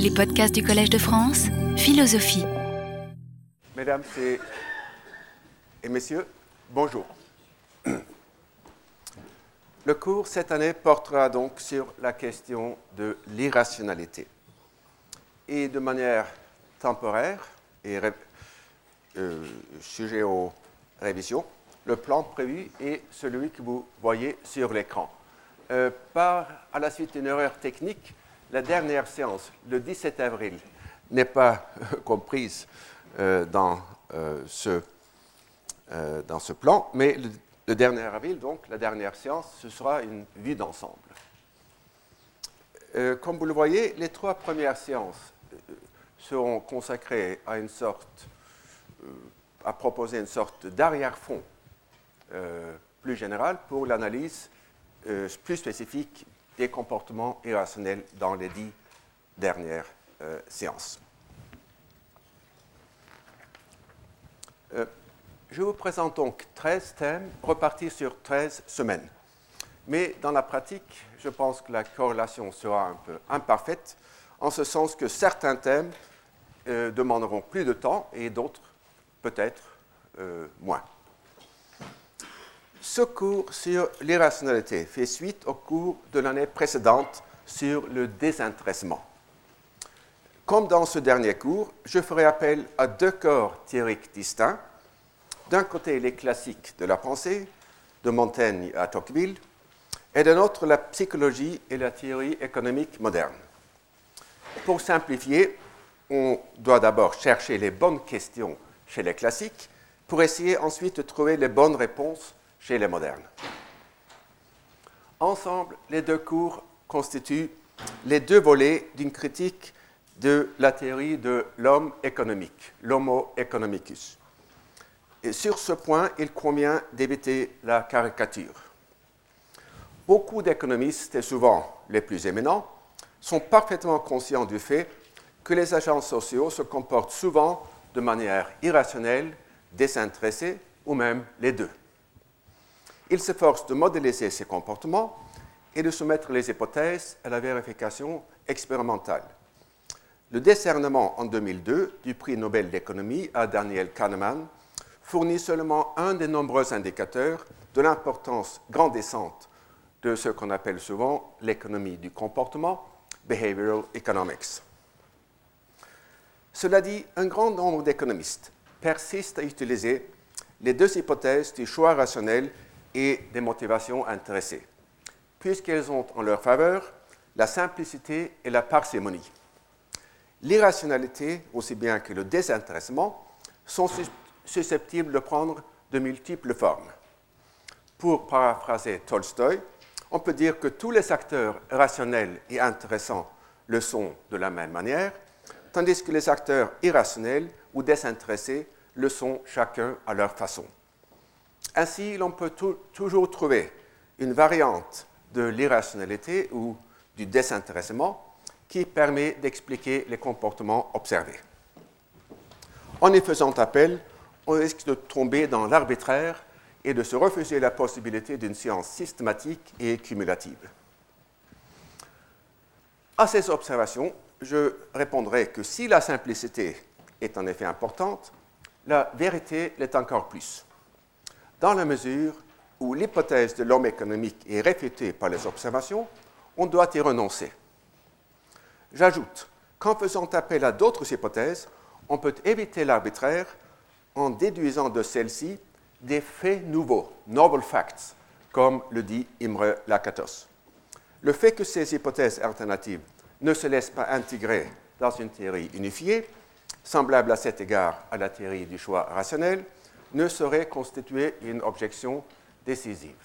Les podcasts du Collège de France, philosophie. Mesdames et messieurs, bonjour. Le cours cette année portera donc sur la question de l'irrationalité. Et de manière temporaire et euh, sujet aux révisions, le plan prévu est celui que vous voyez sur l'écran. Euh, par, à la suite d'une erreur technique, la dernière séance, le 17 avril, n'est pas comprise euh, dans, euh, ce, dans ce plan, mais le, dernier avril, donc la dernière séance, ce sera une vue d'ensemble. comme vous le voyez, les trois premières séances seront consacrées à une sorte, à proposer une sorte d'arrière-fond plus général pour l'analyse euh, plus spécifique des comportements irrationnels dans les dix dernières euh, séances. Euh, je vous présente donc 13 thèmes repartis sur 13 semaines. Mais dans la pratique, je pense que la corrélation sera un peu imparfaite, en ce sens que certains thèmes demanderont plus de temps et d'autres peut-être moins. Ce cours sur l'irrationalité fait suite au cours de l'année précédente sur le désintéressement. Comme dans ce dernier cours, je ferai appel à deux corps théoriques distincts. D'un côté, les classiques de la pensée, de Montaigne à Tocqueville, et d'un autre, la psychologie et la théorie économique moderne. Pour simplifier, on doit d'abord chercher les bonnes questions chez les classiques pour essayer ensuite de trouver les bonnes réponses chez les modernes. Ensemble, les deux cours constituent les deux volets d'une critique de la théorie de l'homme économique, l'homo economicus. Et sur ce point, il convient d'éviter la caricature. Beaucoup d'économistes, et souvent les plus éminents, sont parfaitement conscients du fait que les agents sociaux se comportent souvent de manière irrationnelle, désintéressée ou même les deux. Il s'efforce de modéliser ses comportements et de soumettre les hypothèses à la vérification expérimentale. Le décernement en 2002 du prix Nobel d'économie à Daniel Kahneman fournit seulement un des nombreux indicateurs de l'importance grandissante de ce qu'on appelle souvent l'économie du comportement, behavioral economics. Cela dit, un grand nombre d'économistes persistent à utiliser les deux hypothèses du choix rationnel et des motivations intéressées, puisqu'elles ont en leur faveur la simplicité et la parcimonie. L'irrationalité, aussi bien que le désintéressement, sont susceptibles de prendre de multiples formes. Pour paraphraser Tolstoï, on peut dire que tous les acteurs rationnels et intéressants le sont de la même manière, tandis que les acteurs irrationnels ou désintéressés le sont chacun à leur façon. Ainsi, l'on peut toujours trouver une variante de l'irrationalité ou du désintéressement qui permet d'expliquer les comportements observés. En y faisant appel, on risque de tomber dans l'arbitraire et de se refuser la possibilité d'une science systématique et cumulative. À ces observations, je répondrai que si la simplicité est en effet importante, la vérité l'est encore plus dans la mesure où l'hypothèse de l'homme économique est réfutée par les observations, on doit y renoncer. J'ajoute qu'en faisant appel à d'autres hypothèses, on peut éviter l'arbitraire en déduisant de celles-ci des faits nouveaux, novel facts, comme le dit Imre Lakatos. Le fait que ces hypothèses alternatives ne se laissent pas intégrer dans une théorie unifiée, semblable à cet égard à la théorie du choix rationnel, ne saurait constituer une objection décisive.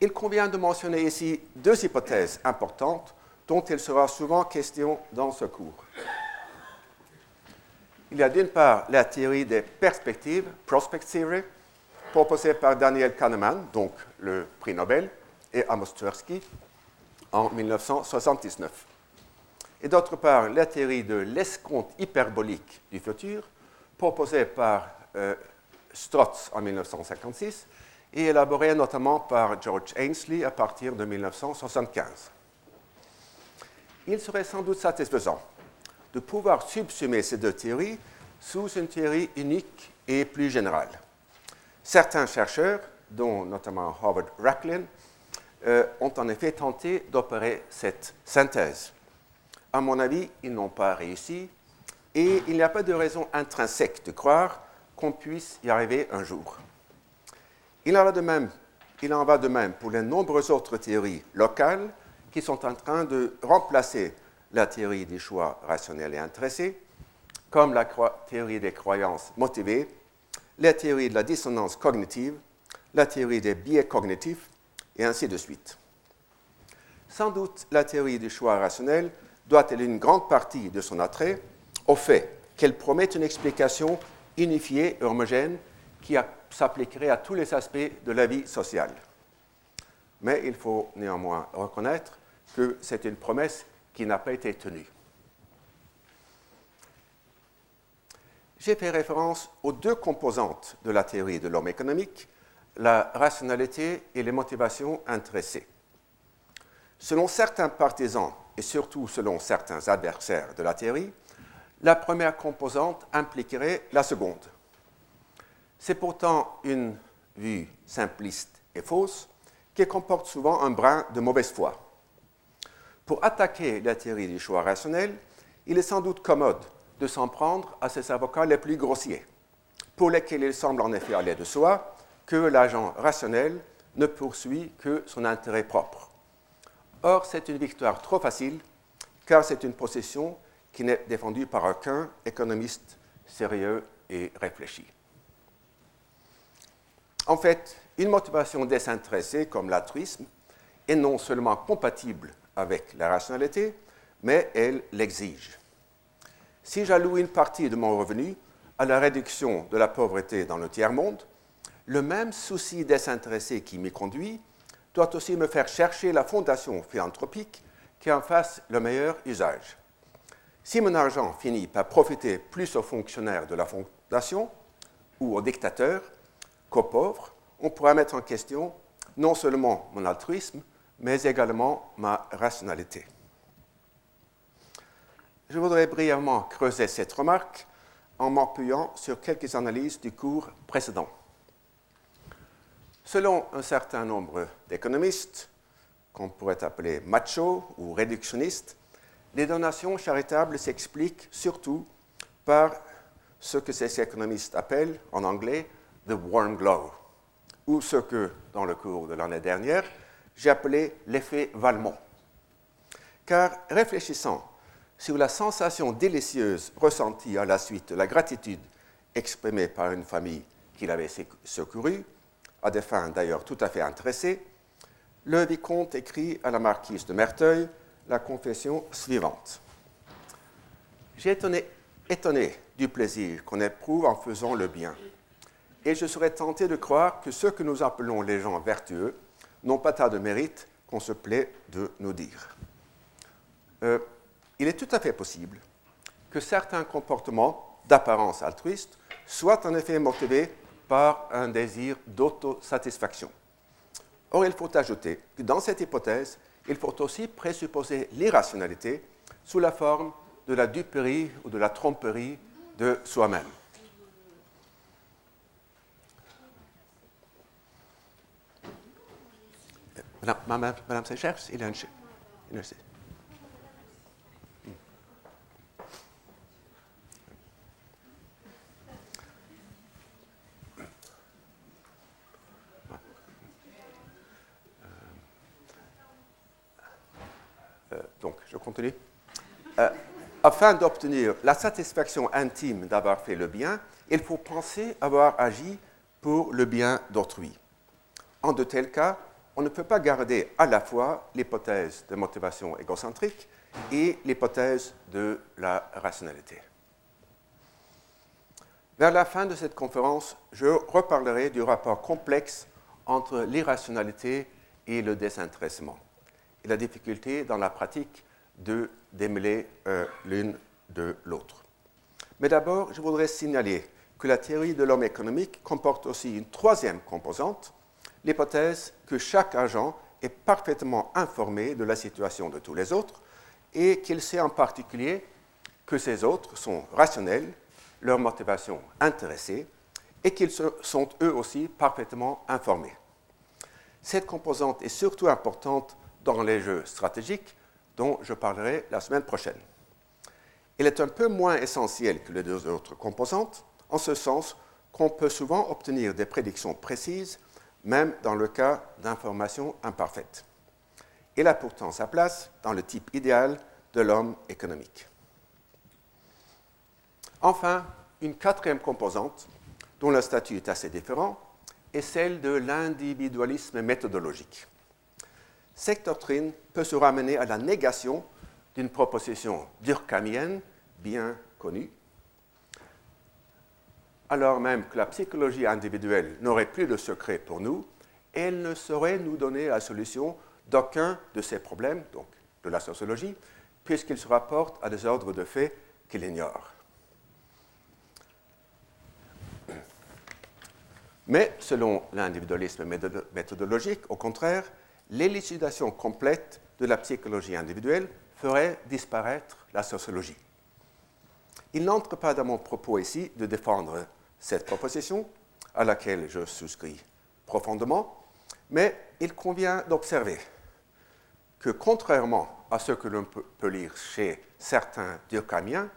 Il convient de mentionner ici deux hypothèses importantes dont il sera souvent question dans ce cours. Il y a d'une part la théorie des perspectives, Prospect Theory, proposée par Daniel Kahneman, donc le prix Nobel, et Amos Tversky en 1979 et d'autre part la théorie de l'escompte hyperbolique du futur, proposée par euh, Strotz en 1956 et élaborée notamment par George Ainsley à partir de 1975. Il serait sans doute satisfaisant de pouvoir subsumer ces deux théories sous une théorie unique et plus générale. Certains chercheurs, dont notamment Howard Racklin, euh, ont en effet tenté d'opérer cette synthèse. À mon avis, ils n'ont pas réussi et il n'y a pas de raison intrinsèque de croire qu'on puisse y arriver un jour. Il en, va de même, il en va de même pour les nombreuses autres théories locales qui sont en train de remplacer la théorie des choix rationnels et intéressés, comme la théorie des croyances motivées, la théorie de la dissonance cognitive, la théorie des biais cognitifs, et ainsi de suite. Sans doute, la théorie du choix rationnel doit-elle une grande partie de son attrait au fait qu'elle promet une explication unifiée et homogène qui s'appliquerait à tous les aspects de la vie sociale. Mais il faut néanmoins reconnaître que c'est une promesse qui n'a pas été tenue. J'ai fait référence aux deux composantes de la théorie de l'homme économique la rationalité et les motivations intéressées. Selon certains partisans et surtout selon certains adversaires de la théorie, la première composante impliquerait la seconde. C'est pourtant une vue simpliste et fausse qui comporte souvent un brin de mauvaise foi. Pour attaquer la théorie du choix rationnel, il est sans doute commode de s'en prendre à ses avocats les plus grossiers, pour lesquels il semble en effet aller de soi que l'agent rationnel ne poursuit que son intérêt propre. Or, c'est une victoire trop facile, car c'est une possession qui n'est défendue par aucun économiste sérieux et réfléchi. En fait, une motivation désintéressée comme l'altruisme est non seulement compatible avec la rationalité, mais elle l'exige. Si j'alloue une partie de mon revenu à la réduction de la pauvreté dans le tiers-monde, le même souci désintéressé qui m'y conduit doit aussi me faire chercher la fondation philanthropique qui en fasse le meilleur usage. Si mon argent finit par profiter plus aux fonctionnaires de la fondation ou aux dictateurs qu'aux pauvres, on pourra mettre en question non seulement mon altruisme, mais également ma rationalité. Je voudrais brièvement creuser cette remarque en m'appuyant sur quelques analyses du cours précédent. Selon un certain nombre d'économistes, qu'on pourrait appeler machos ou réductionnistes, les donations charitables s'expliquent surtout par ce que ces économistes appellent en anglais the warm glow, ou ce que, dans le cours de l'année dernière, j'ai appelé l'effet Valmont. Car réfléchissant sur la sensation délicieuse ressentie à la suite de la gratitude exprimée par une famille qui l'avait secourue, à des fins d'ailleurs tout à fait intéressées, le vicomte écrit à la marquise de Merteuil la confession suivante. J'ai étonné, étonné du plaisir qu'on éprouve en faisant le bien, et je serais tenté de croire que ceux que nous appelons les gens vertueux n'ont pas tant de mérite qu'on se plaît de nous dire. Euh, il est tout à fait possible que certains comportements d'apparence altruiste soient en effet motivés par un désir d'autosatisfaction. Or, il faut ajouter que dans cette hypothèse, il faut aussi présupposer l'irrationalité sous la forme de la duperie ou de la tromperie de soi-même. Madame, Madame, il a une, donc, Euh, afin d'obtenir la satisfaction intime d'avoir fait le bien, il faut penser avoir agi pour le bien d'autrui. En de tels cas, on ne peut pas garder à la fois l'hypothèse de motivation égocentrique et l'hypothèse de la rationalité. Vers la fin de cette conférence, je reparlerai du rapport complexe entre l'irrationalité et le désintéressement la difficulté dans la pratique de démêler euh, l'une de l'autre. Mais d'abord, je voudrais signaler que la théorie de l'homme économique comporte aussi une troisième composante, l'hypothèse que chaque agent est parfaitement informé de la situation de tous les autres et qu'il sait en particulier que ces autres sont rationnels, leurs motivations intéressées et qu'ils sont eux aussi parfaitement informés. Cette composante est surtout importante dans les jeux stratégiques dont je parlerai la semaine prochaine. Elle est un peu moins essentielle que les deux autres composantes, en ce sens qu'on peut souvent obtenir des prédictions précises, même dans le cas d'informations imparfaites. Elle a pourtant sa place dans le type idéal de l'homme économique. Enfin, une quatrième composante, dont le statut est assez différent, est celle de l'individualisme méthodologique. Cette doctrine peut se ramener à la négation d'une proposition durkheimienne bien connue, alors même que la psychologie individuelle n'aurait plus de secret pour nous, elle ne saurait nous donner la solution d'aucun de ces problèmes, donc de la sociologie, puisqu'il se rapporte à des ordres de faits qu'il ignore. Mais selon l'individualisme méthodologique, au contraire, l'élucidation complète de la psychologie individuelle ferait disparaître la sociologie. Il n'entre pas dans mon propos ici de défendre cette proposition, à laquelle je souscris profondément, mais il convient d'observer que contrairement à ce que l'on peut lire chez certains durkheimiens,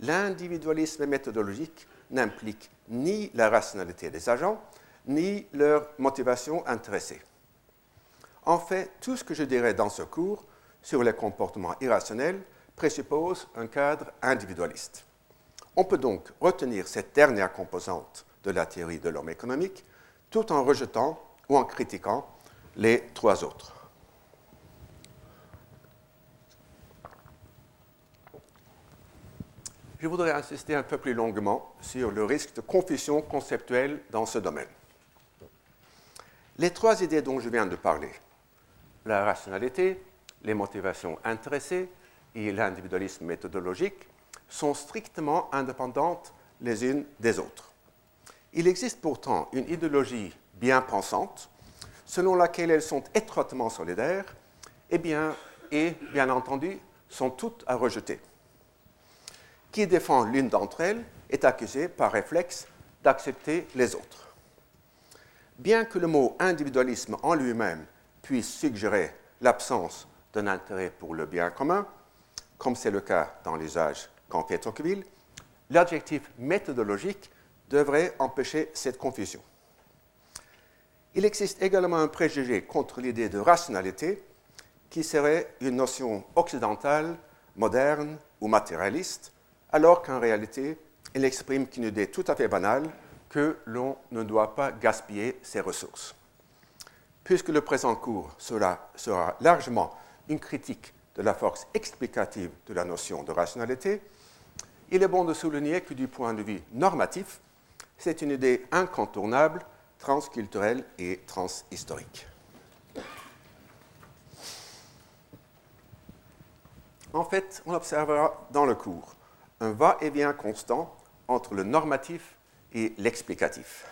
l'individualisme méthodologique n'implique ni la rationalité des agents, ni leur motivation intéressée. En fait, tout ce que je dirai dans ce cours sur les comportements irrationnels présuppose un cadre individualiste. On peut donc retenir cette dernière composante de la théorie de l'homme économique tout en rejetant ou en critiquant les trois autres. Je voudrais insister un peu plus longuement sur le risque de confusion conceptuelle dans ce domaine. Les trois idées dont je viens de parler, la rationalité, les motivations intéressées et l'individualisme méthodologique, sont strictement indépendantes les unes des autres. Il existe pourtant une idéologie bien pensante selon laquelle elles sont étroitement solidaires et bien, et bien entendu sont toutes à rejeter. Qui défend l'une d'entre elles est accusé par réflexe d'accepter les autres. Bien que le mot individualisme en lui-même puisse suggérer l'absence d'un intérêt pour le bien commun, comme c'est le cas dans l'usage qu'en fait Tocqueville, l'adjectif méthodologique devrait empêcher cette confusion. Il existe également un préjugé contre l'idée de rationalité qui serait une notion occidentale, moderne ou matérialiste, alors qu'en réalité, elle exprime qu'une idée tout à fait banale que l'on ne doit pas gaspiller ses ressources. Puisque le présent cours sera, largement une critique de la force explicative de la notion de rationalité, il est bon de souligner que du point de vue normatif, c'est une idée incontournable, transculturelle et transhistorique. En fait, on observera dans le cours un va-et-vient constant entre le normatif et l'explicatif.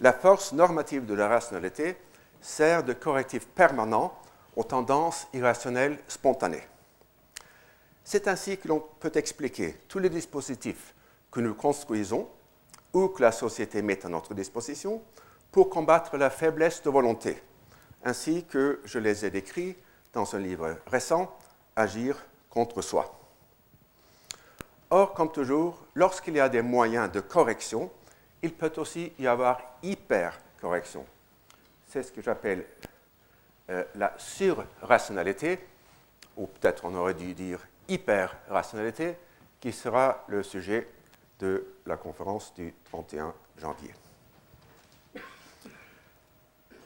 La force normative de la rationalité sert de correctif permanent aux tendances irrationnelles spontanées. C'est ainsi que l'on peut expliquer tous les dispositifs que nous construisons ou que la société met à notre disposition pour combattre la faiblesse de volonté, ainsi que je les ai décrits dans un livre récent, Agir contre soi. Or, comme toujours, lorsqu'il y a des moyens de correction, il peut aussi y avoir hyper-correction. C'est ce que j'appelle euh, la surrationalité, ou peut-être on aurait dû dire hyper-rationalité, qui sera le sujet de la conférence du 31 janvier.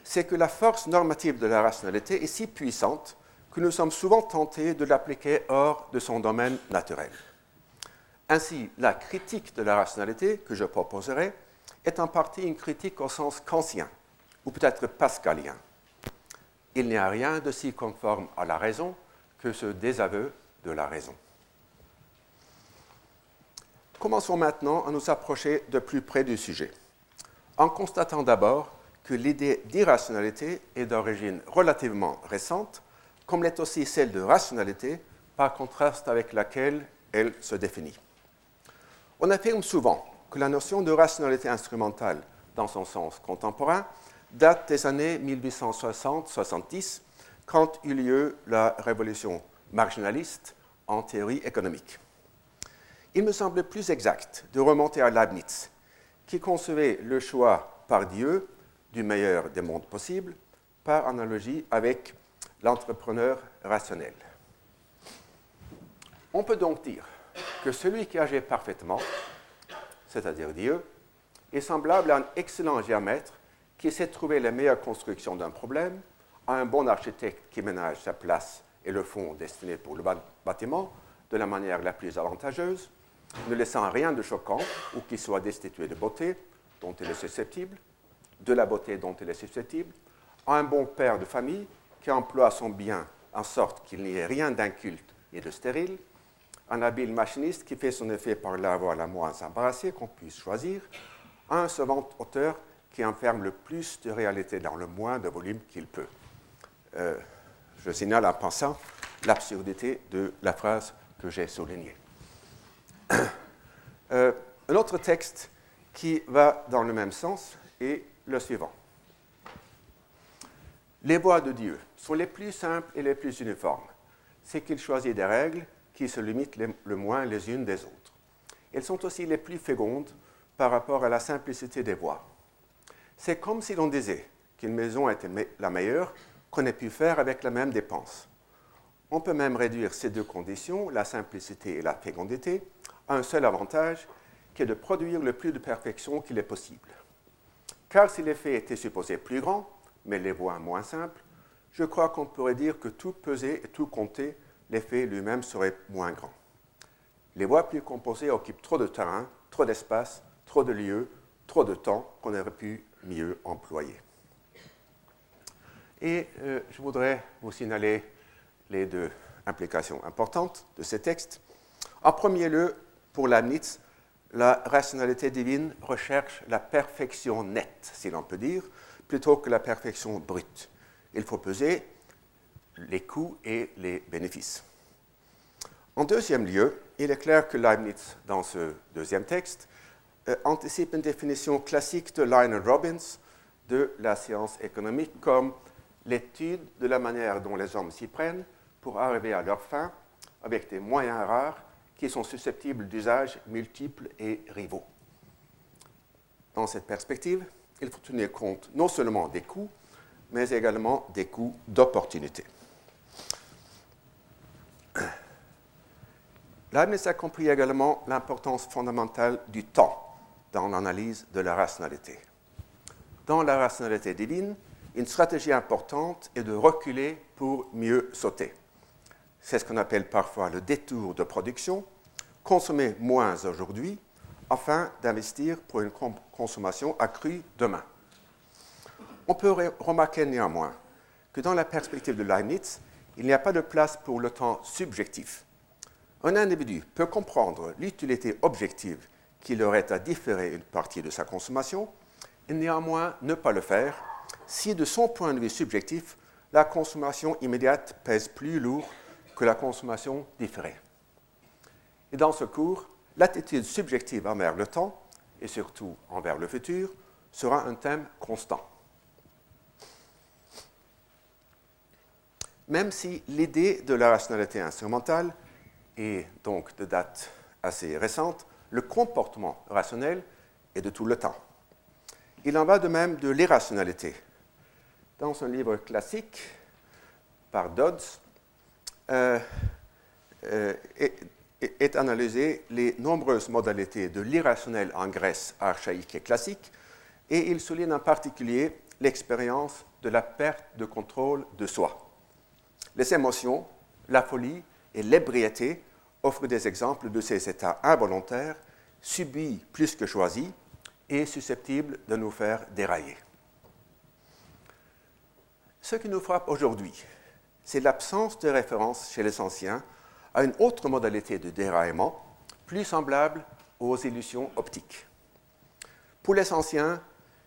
C'est que la force normative de la rationalité est si puissante que nous sommes souvent tentés de l'appliquer hors de son domaine naturel. Ainsi, la critique de la rationalité que je proposerai est en partie une critique au sens kantien, ou peut-être pascalien. Il n'y a rien de si conforme à la raison que ce désaveu de la raison. Commençons maintenant à nous approcher de plus près du sujet, en constatant d'abord que l'idée d'irrationalité est d'origine relativement récente, comme l'est aussi celle de rationalité, par contraste avec laquelle elle se définit. On affirme souvent que la notion de rationalité instrumentale, dans son sens contemporain, date des années 1860-70, quand eut lieu la révolution marginaliste en théorie économique. Il me semble plus exact de remonter à Leibniz, qui concevait le choix par Dieu du meilleur des mondes possibles, par analogie avec l'entrepreneur rationnel. On peut donc dire que celui qui agit parfaitement, c'est-à-dire Dieu, est semblable à un excellent géomètre qui essaie de trouver la meilleure construction d'un problème, à un bon architecte qui ménage sa place et le fond destiné pour le bâtiment de la manière la plus avantageuse, ne laissant rien de choquant ou qui soit destitué de beauté dont il est susceptible, de la beauté dont il est susceptible, à un bon père de famille qui emploie son bien en sorte qu'il n'y ait rien d'inculte et de stérile, un habile machiniste qui fait son effet par voie la moins embarrassée qu'on puisse choisir, un savant auteur qui enferme le plus de réalité dans le moins de volume qu'il peut. Euh, je signale en pensant l'absurdité de la phrase que j'ai soulignée. Euh, un autre texte qui va dans le même sens est le suivant. Les voies de Dieu sont les plus simples et les plus uniformes. C'est qu'il choisit des règles qui se limitent le moins les unes des autres. Elles sont aussi les plus fécondes par rapport à la simplicité des voies. C'est comme si l'on disait qu'une maison était la meilleure qu'on ait pu faire avec la même dépense. On peut même réduire ces deux conditions, la simplicité et la fécondité, à un seul avantage, qui est de produire le plus de perfection qu'il est possible. Car si l'effet était supposé plus grand, mais les voies moins simples, je crois qu'on pourrait dire que tout pesé et tout compté, l'effet lui-même serait moins grand. Les voies plus composées occupent trop de terrain, trop d'espace, trop de lieux, trop de temps qu'on aurait pu mieux employer. Et euh, je voudrais vous signaler les deux implications importantes de ces textes. En premier lieu, pour Leibniz, la rationalité divine recherche la perfection nette, si l'on peut dire, plutôt que la perfection brute. Il faut peser les coûts et les bénéfices. En deuxième lieu, il est clair que Leibniz, dans ce deuxième texte, anticipe une définition classique de Lionel Robbins de la science économique comme l'étude de la manière dont les hommes s'y prennent pour arriver à leur fin avec des moyens rares qui sont susceptibles d'usages multiples et rivaux. Dans cette perspective, il faut tenir compte non seulement des coûts, mais également des coûts d'opportunité. Leibniz a compris également l'importance fondamentale du temps dans l'analyse de la rationalité. Dans la rationalité divine, une stratégie importante est de reculer pour mieux sauter. C'est ce qu'on appelle parfois le détour de production, consommer moins aujourd'hui afin d'investir pour une consommation accrue demain. On peut remarquer néanmoins que dans la perspective de Leibniz, il n'y a pas de place pour le temps subjectif. Un individu peut comprendre l'utilité objective qu'il aurait à différer une partie de sa consommation et néanmoins ne pas le faire si de son point de vue subjectif, la consommation immédiate pèse plus lourd que la consommation différée. Et dans ce cours, l'attitude subjective envers le temps, et surtout envers le futur, sera un thème constant. Même si l'idée de la rationalité instrumentale est donc de date assez récente, le comportement rationnel est de tout le temps. Il en va de même de l'irrationalité. Dans un livre classique par Dodds, euh, euh, est, analysé les nombreuses modalités de l'irrationnel en Grèce archaïque et classique, et il souligne en particulier l'expérience de la perte de contrôle de soi. Les émotions, la folie et l'ébriété offre des exemples de ces états involontaires, subis plus que choisis et susceptibles de nous faire dérailler. Ce qui nous frappe aujourd'hui, c'est l'absence de référence chez les anciens à une autre modalité de déraillement, plus semblable aux illusions optiques. Pour les anciens,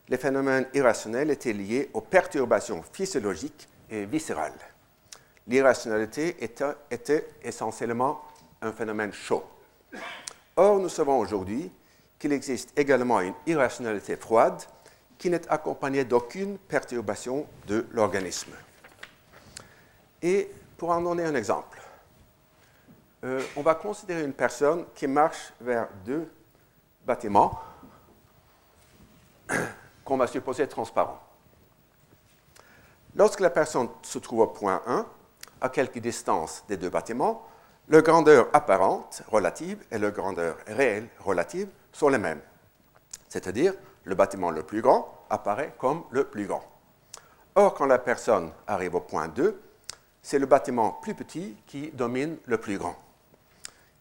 les phénomènes irrationnels étaient liés aux perturbations physiologiques et viscérales. L'irrationalité était, était essentiellement un phénomène chaud. Or, nous savons aujourd'hui qu'il existe également une irrationalité froide qui n'est accompagnée d'aucune perturbation de l'organisme. Et pour en donner un exemple, euh, on va considérer une personne qui marche vers deux bâtiments qu'on va supposer transparents. Lorsque la personne se trouve au point 1, à quelque distance des deux bâtiments, la grandeur apparente relative et la grandeur réelle relative sont les mêmes. C'est-à-dire, le bâtiment le plus grand apparaît comme le plus grand. Or, quand la personne arrive au point 2, c'est le bâtiment plus petit qui domine le plus grand.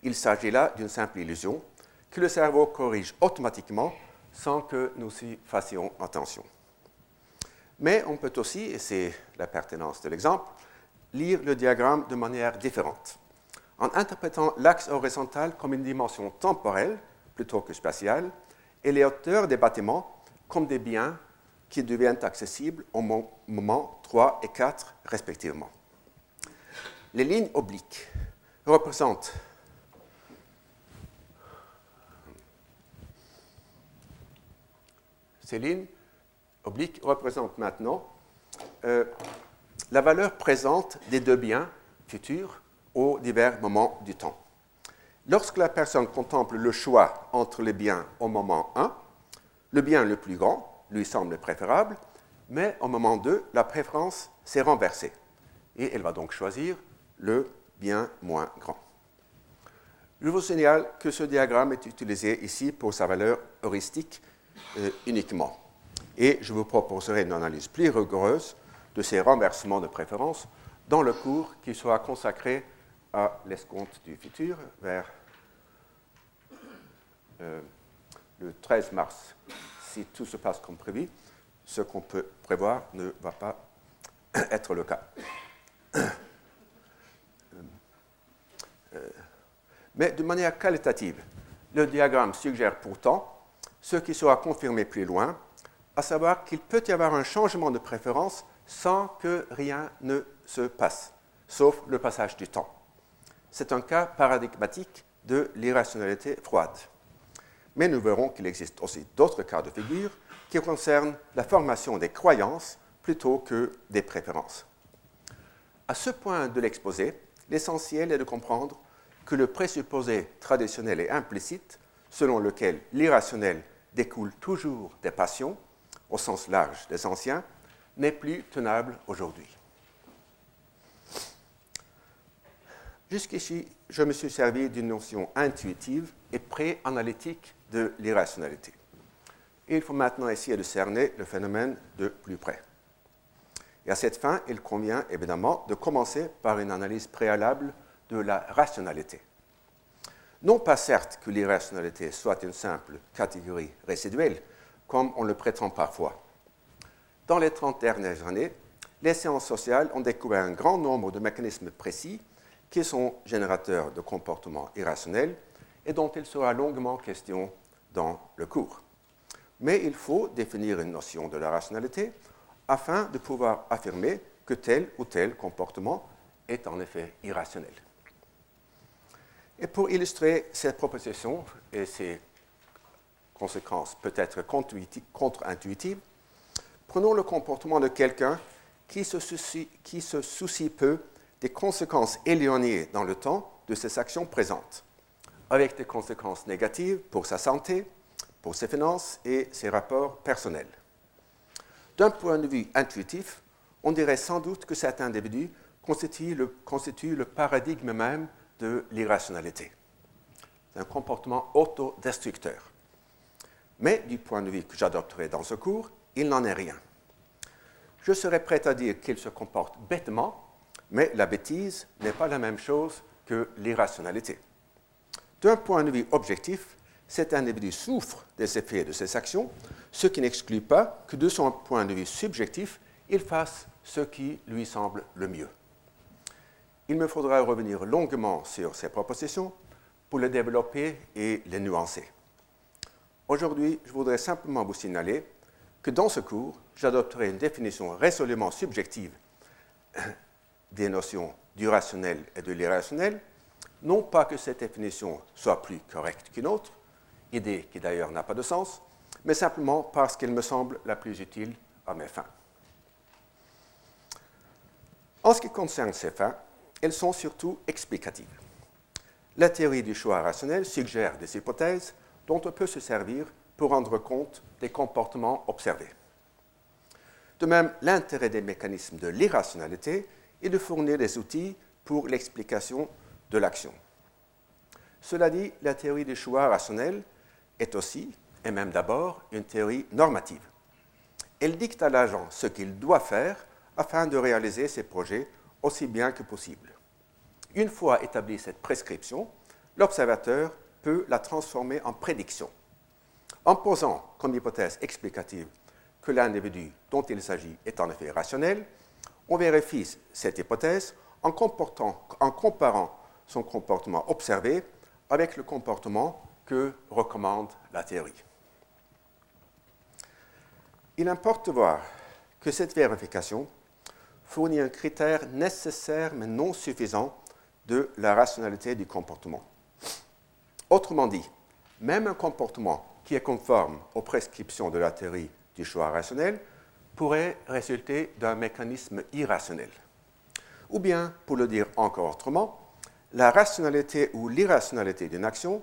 Il s'agit là d'une simple illusion que le cerveau corrige automatiquement sans que nous y fassions attention. Mais on peut aussi, et c'est la pertinence de l'exemple, lire le diagramme de manière différente, en interprétant l'axe horizontal comme une dimension temporelle plutôt que spatiale, et les hauteurs des bâtiments comme des biens qui deviennent accessibles au moment 3 et 4 respectivement. Les lignes obliques représentent ces lignes obliques représentent maintenant euh, la valeur présente des deux biens futurs aux divers moments du temps. Lorsque la personne contemple le choix entre les biens au moment 1, le bien le plus grand lui semble préférable, mais au moment 2, la préférence s'est renversée et elle va donc choisir le bien moins grand. Je vous signale que ce diagramme est utilisé ici pour sa valeur heuristique euh, uniquement. Et je vous proposerai une analyse plus rigoureuse de ces renversements de préférence dans le cours qui sera consacré à l'escompte du futur vers euh, le 13 mars. Si tout se passe comme prévu, ce qu'on peut prévoir ne va pas être le cas. Euh, mais de manière qualitative, le diagramme suggère pourtant ce qui sera confirmé plus loin, à savoir qu'il peut y avoir un changement de préférence sans que rien ne se passe, sauf le passage du temps. C'est un cas paradigmatique de l'irrationalité froide. Mais nous verrons qu'il existe aussi d'autres cas de figure qui concernent la formation des croyances plutôt que des préférences. À ce point de l'exposé, l'essentiel est de comprendre que le présupposé traditionnel et implicite, selon lequel l'irrationnel découle toujours des passions, au sens large des anciens, n'est plus tenable aujourd'hui. Jusqu'ici, je me suis servi d'une notion intuitive et pré-analytique de l'irrationalité. Il faut maintenant essayer de cerner le phénomène de plus près. Et à cette fin, il convient évidemment de commencer par une analyse préalable de la rationalité. Non pas certes que l'irrationalité soit une simple catégorie résiduelle, comme on le prétend parfois. Dans les 30 dernières années, les sciences sociales ont découvert un grand nombre de mécanismes précis qui sont générateurs de comportements irrationnels et dont il sera longuement question dans le cours. Mais il faut définir une notion de la rationalité afin de pouvoir affirmer que tel ou tel comportement est en effet irrationnel. Et pour illustrer cette proposition et ses conséquences peut-être contre-intuitives, prenons le comportement de quelqu'un qui, qui se soucie, peu des conséquences éloignées dans le temps de ses actions présentes, avec des conséquences négatives pour sa santé, pour ses finances et ses rapports personnels. D'un point de vue intuitif, on dirait sans doute que cet individu constitue le, paradigme même de l'irrationalité. Un comportement autodestructeur. Mais du point de vue que j'adopterai dans ce cours, il n'en est rien. Je serais prêt à dire qu'il se comporte bêtement, mais la bêtise n'est pas la même chose que l'irrationalité. D'un point de vue objectif, cet individu souffre des effets de ses actions, ce qui n'exclut pas que de son point de vue subjectif, il fasse ce qui lui semble le mieux. Il me faudra revenir longuement sur ces propositions pour les développer et les nuancer. Aujourd'hui, je voudrais simplement vous signaler que dans ce cours, j'adopterai une définition résolument subjective des notions du rationnel et de l'irrationnel, non pas que cette définition soit plus correcte qu'une autre, idée qui d'ailleurs n'a pas de sens, mais simplement parce qu'elle me semble la plus utile à mes fins. En ce qui concerne ces fins, elles sont surtout explicatives. La théorie du choix rationnel suggère des hypothèses dont on peut se servir pour rendre compte des comportements observés. De même, l'intérêt des mécanismes de l'irrationalité est de fournir des outils pour l'explication de l'action. Cela dit, la théorie du choix rationnel est aussi, et même d'abord, une théorie normative. Elle dicte à l'agent ce qu'il doit faire afin de réaliser ses projets aussi bien que possible. Une fois établie cette prescription, l'observateur peut la transformer en prédiction. En posant comme hypothèse explicative que l'individu dont il s'agit est en effet rationnel, on vérifie cette hypothèse en, comparant son comportement observé avec le comportement que recommande la théorie. Il importe de voir que cette vérification fournit un critère nécessaire mais non suffisant de la rationalité du comportement. Autrement dit, même un comportement qui est conforme aux prescriptions de la théorie du choix rationnel pourrait résulter d'un mécanisme irrationnel. Ou bien, pour le dire encore autrement, la rationalité ou l'irrationalité d'une action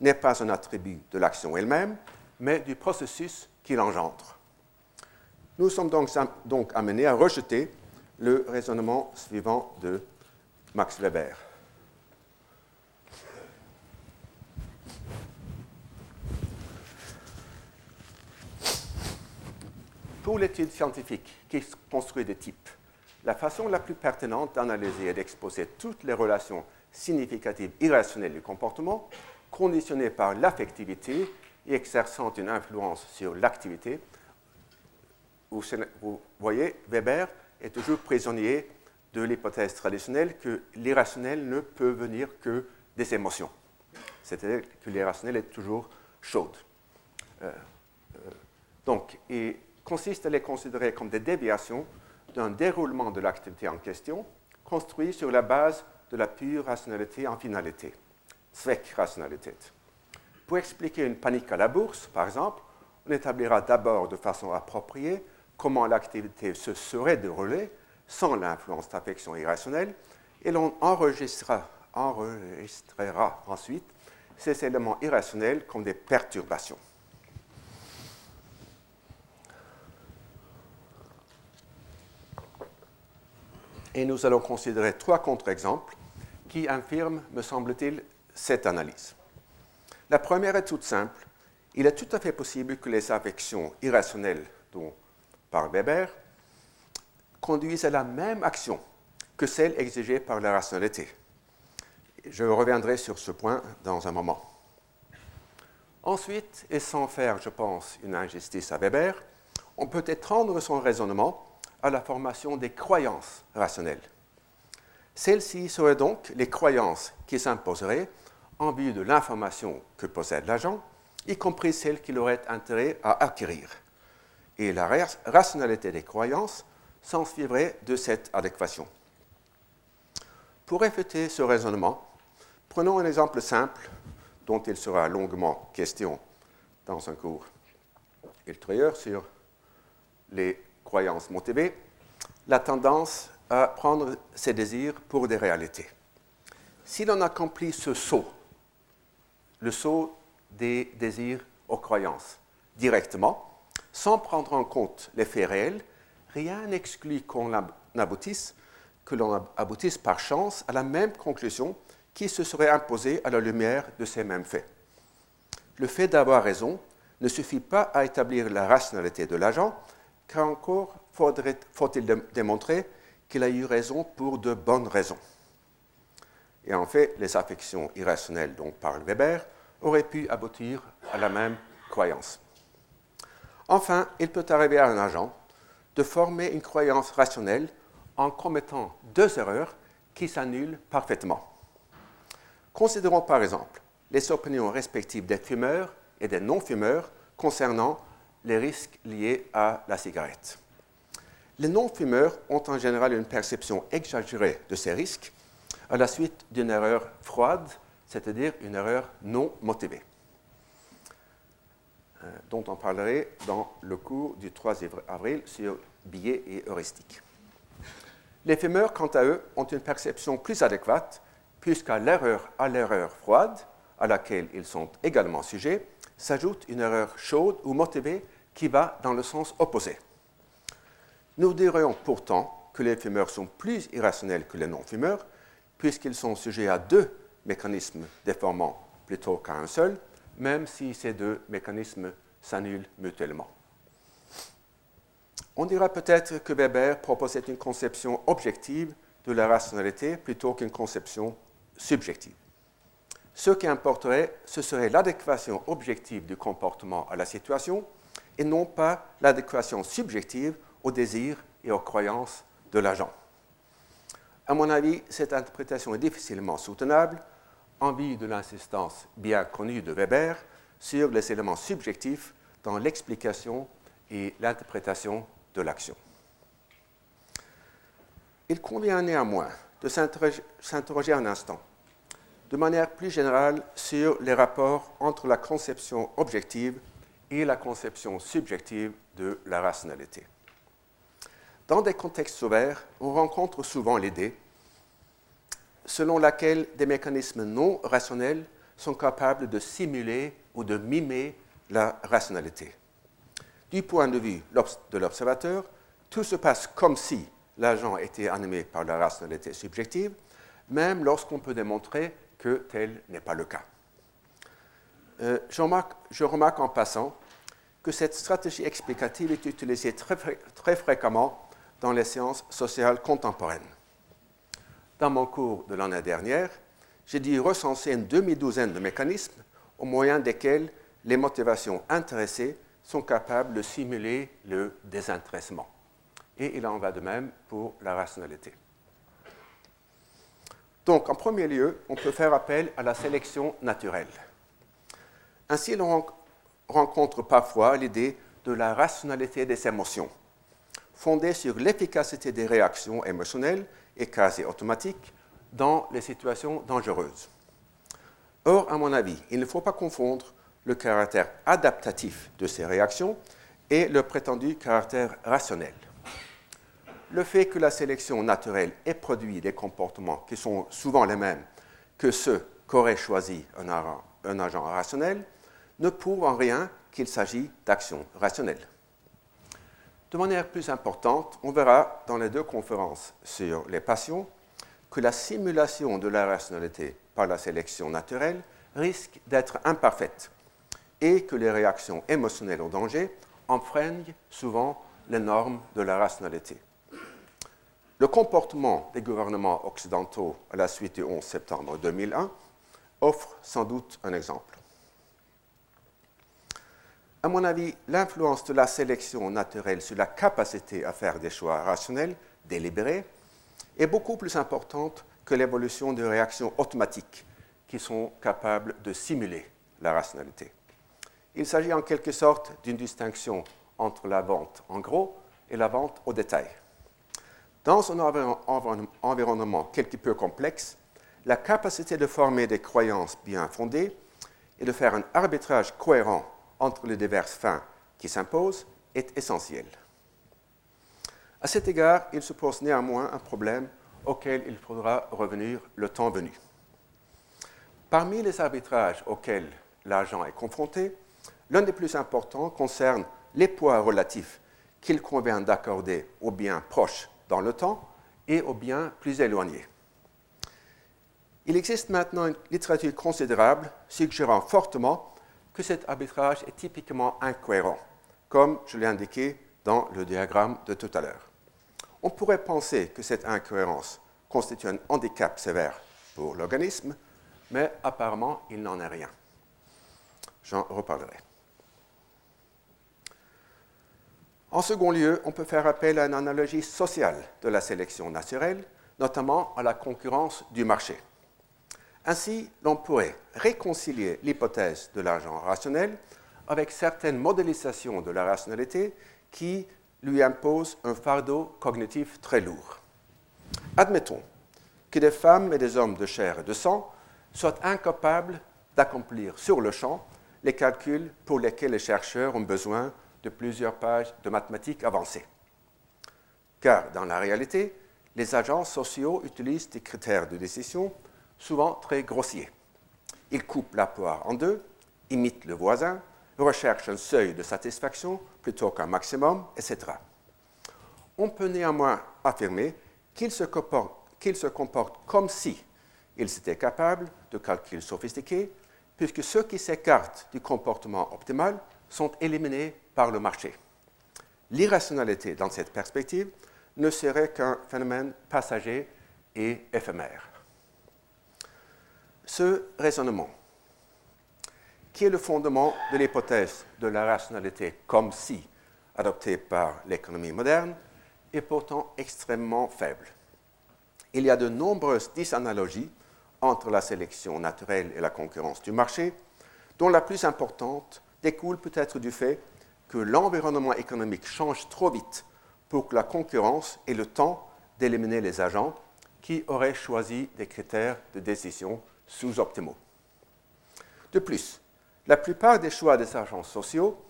n'est pas un attribut de l'action elle-même, mais du processus qui l'engendre. Nous sommes donc, donc amenés à rejeter le raisonnement suivant de Max Weber. Pour l'étude scientifique qui construit des types, la façon la plus pertinente d'analyser et d'exposer toutes les relations significatives irrationnelles du comportement, conditionnées par l'affectivité et exerçant une influence sur l'activité, vous voyez, Weber est toujours prisonnier de l'hypothèse traditionnelle que l'irrationnel ne peut venir que des émotions. C'est-à-dire que l'irrationnel est toujours chaude. Euh, euh, donc, il consiste à les considérer comme des déviations d'un déroulement de l'activité en question, construit sur la base de la pure rationalité en finalité, Zweck-Rationalität. Pour expliquer une panique à la bourse, par exemple, on établira d'abord de façon appropriée comment l'activité se serait déroulée sans l'influence d'affection irrationnelle, et l'on enregistrera ensuite ces éléments irrationnels comme des perturbations. Et nous allons considérer trois contre-exemples qui infirment, me semble-t-il, cette analyse. La première est toute simple. Il est tout à fait possible que les affections irrationnelles dont par Weber conduisent à la même action que celle exigée par la rationalité. Je reviendrai sur ce point dans un moment. Ensuite, et sans faire, je pense, une injustice à Weber, on peut étendre son raisonnement à la formation des croyances rationnelles. Celles-ci seraient donc les croyances qui s'imposeraient en vue de l'information que possède l'agent, y compris celles qu'il aurait intérêt à acquérir et la rationalité des croyances s'ensuivrait de cette adéquation. Pour réfuter ce raisonnement, prenons un exemple simple dont il sera longuement question dans un cours ultérieur sur les croyances la tendance à prendre ses désirs pour des réalités. Si l'on accomplit ce saut, le saut des désirs aux croyances, directement, sans prendre en compte les faits réels, rien n'exclut qu'on aboutisse, que l'on aboutisse par chance à la même conclusion qui se serait imposée à la lumière de ces mêmes faits. Le fait d'avoir raison ne suffit pas à établir la rationalité de l'agent, car encore faut-il démontrer qu'il a eu raison pour de bonnes raisons. Et en fait, les affections irrationnelles dont parle Weber auraient pu aboutir à la même croyance. Enfin, il peut arriver à un agent de former une croyance rationnelle en commettant deux erreurs qui s'annulent parfaitement. Considérons par exemple les opinions respectives des fumeurs et des non-fumeurs concernant les risques liés à la cigarette. Les non-fumeurs ont en général une perception exagérée de ces risques à la suite d'une erreur froide, c'est-à-dire une erreur non motivée, euh, dont on parlerait dans le cours du 3 avril sur billets et heuristiques. Les fumeurs, quant à eux, ont une perception plus adéquate, puisqu'à l'erreur à l'erreur froide, à laquelle ils sont également sujets, s'ajoute une erreur chaude ou motivée qui va dans le sens opposé. Nous dirions pourtant que les fumeurs sont plus irrationnels que les non-fumeurs, puisqu'ils sont sujets à deux mécanismes déformants plutôt qu'à un seul, même si ces deux mécanismes s'annulent mutuellement. On dira peut-être que Weber proposait une conception objective de la rationalité plutôt qu'une conception subjective. Ce qui importerait, ce serait l'adéquation objective du comportement à la situation et non pas l'adéquation subjective aux désirs et aux croyances de l'agent. À mon avis, cette interprétation est difficilement soutenable en vue de l'insistance bien connue de Weber sur les éléments subjectifs dans l'explication et l'interprétation de l'action. Il convient néanmoins de s'interroger un instant, de manière plus générale, sur les rapports entre la conception objective et la conception subjective de la rationalité. Dans des contextes ouverts, on rencontre souvent l'idée selon laquelle des mécanismes non rationnels sont capables de simuler ou de mimer la rationalité. Du point de vue de l'observateur, tout se passe comme si l'agent était animé par la rationalité subjective, même lorsqu'on peut démontrer que tel n'est pas le cas. Euh, je, remarque, en passant que cette stratégie explicative est utilisée très, très fréquemment dans les sciences sociales contemporaines. Dans mon cours de l'année dernière, j'ai dû recenser une demi-douzaine de mécanismes au moyen desquels les motivations intéressées sont capables de simuler le désintéressement. Et il en va de même pour la rationalité. Donc, en premier lieu, on peut faire appel à la sélection naturelle. Ainsi, l'on rencontre parfois l'idée de la rationalité des émotions, fondée sur l'efficacité des réactions émotionnelles et quasi automatiques dans les situations dangereuses. Or, à mon avis, il ne faut pas confondre le caractère adaptatif de ces réactions et le prétendu caractère rationnel. Le fait que la sélection naturelle ait produit des comportements qui sont souvent les mêmes que ceux qu'aurait choisi un, agent rationnel ne prouve en rien qu'il s'agit d'actions rationnelles. De manière plus importante, on verra dans les deux conférences sur les passions que la simulation de la rationalité par la sélection naturelle risque d'être imparfaite et que les réactions émotionnelles au danger enfreignent souvent les normes de la rationalité. Le comportement des gouvernements occidentaux à la suite du 11 septembre 2001 offre sans doute un exemple. À mon avis, l'influence de la sélection naturelle sur la capacité à faire des choix rationnels, délibérés, est beaucoup plus importante que l'évolution de réactions automatiques qui sont capables de simuler la rationalité. Il s'agit en quelque sorte d'une distinction entre la vente en gros et la vente au détail. Dans un environnement quelque peu complexe, la capacité de former des croyances bien fondées et de faire un arbitrage cohérent entre les diverses fins qui s'imposent est essentielle. À cet égard, il se pose néanmoins un problème auquel il faudra revenir le temps venu. Parmi les arbitrages auxquels l'agent est confronté, L'un des plus importants concerne les poids relatifs qu'il convient d'accorder aux biens proches dans le temps et aux biens plus éloignés. Il existe maintenant une littérature considérable suggérant fortement que cet arbitrage est typiquement incohérent, comme je l'ai indiqué dans le diagramme de tout à l'heure. On pourrait penser que cette incohérence constitue un handicap sévère pour l'organisme, mais apparemment il n'en est rien. J'en reparlerai. En second lieu, on peut faire appel à une analogie sociale de la sélection naturelle, notamment à la concurrence du marché. Ainsi, l'on pourrait réconcilier l'hypothèse de l'argent rationnel avec certaines modélisations de la rationalité qui lui imposent un fardeau cognitif très lourd. Admettons que des femmes et des hommes de chair et de sang soient incapables d'accomplir sur le champ les calculs pour lesquels les chercheurs ont besoin de plusieurs pages de mathématiques avancées. Car dans la réalité, les agents sociaux utilisent des critères de décision souvent très grossiers. Ils coupent la poire en deux, imitent le voisin, recherchent un seuil de satisfaction plutôt qu'un maximum, etc. On peut néanmoins affirmer qu'ils se, comportent, comme si ils étaient capables de calculs sophistiqués, puisque ceux qui s'écartent du comportement optimal sont éliminés par le marché. L'irrationalité dans cette perspective ne serait qu'un phénomène passager et éphémère. Ce raisonnement, qui est le fondement de l'hypothèse de la rationalité comme si adoptée par l'économie moderne, est pourtant extrêmement faible. Il y a de nombreuses disanalogies entre la sélection naturelle et la concurrence du marché, dont la plus importante découle peut-être du fait que l'environnement économique change trop vite pour que la concurrence ait le temps d'éliminer les agents qui auraient choisi des critères de décision sous-optimaux. De plus, la plupart des choix des agents sociaux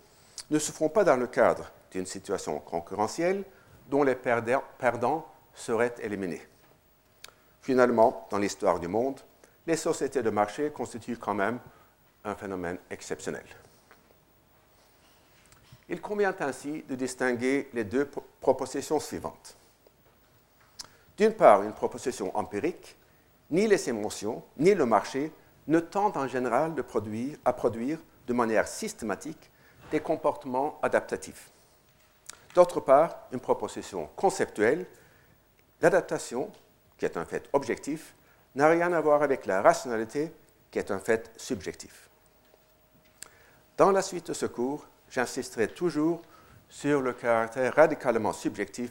ne se font pas dans le cadre d'une situation concurrentielle dont les perdants seraient éliminés. Finalement, dans l'histoire du monde, les sociétés de marché constituent quand même un phénomène exceptionnel. Il convient ainsi de distinguer les deux propositions suivantes. D'une part, une proposition empirique, ni les émotions, ni le marché ne tentent en général de produire, à produire de manière systématique des comportements adaptatifs. D'autre part, une proposition conceptuelle, l'adaptation, qui est un fait objectif, n'a rien à voir avec la rationalité, qui est un fait subjectif. Dans la suite de ce cours, j'insisterai toujours sur le caractère radicalement subjectif